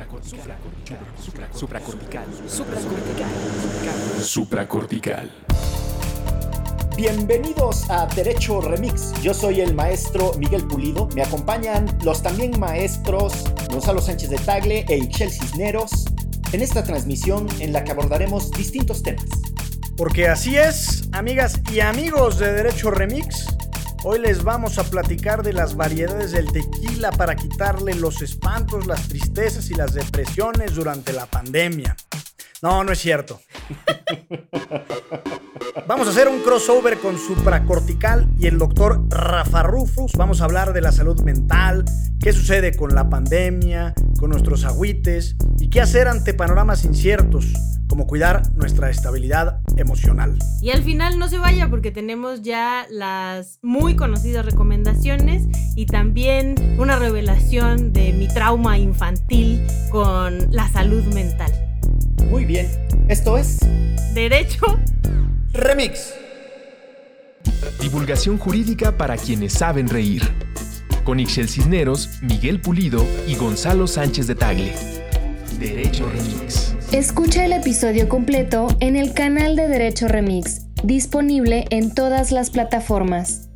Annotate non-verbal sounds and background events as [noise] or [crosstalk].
Supracortical. Supracortical. Supracortical. Bienvenidos a Derecho Remix. Yo soy el maestro Miguel Pulido. Me acompañan los también maestros Gonzalo Sánchez de Tagle e Ichel Cisneros en esta transmisión en la que abordaremos distintos temas. Porque así es, amigas y amigos de Derecho Remix. Hoy les vamos a platicar de las variedades del tequila para quitarle los espantos, las tristezas y las depresiones durante la pandemia. No, no es cierto. [laughs] Vamos a hacer un crossover con Supracortical y el doctor Rafa Rufus. Vamos a hablar de la salud mental, qué sucede con la pandemia, con nuestros agüites y qué hacer ante panoramas inciertos, como cuidar nuestra estabilidad emocional. Y al final no se vaya porque tenemos ya las muy conocidas recomendaciones y también una revelación de mi trauma infantil con la salud mental. Muy bien, esto es Derecho Remix. Divulgación jurídica para quienes saben reír. Con Ixel Cisneros, Miguel Pulido y Gonzalo Sánchez de Tagle. Derecho Remix. Escucha el episodio completo en el canal de Derecho Remix, disponible en todas las plataformas.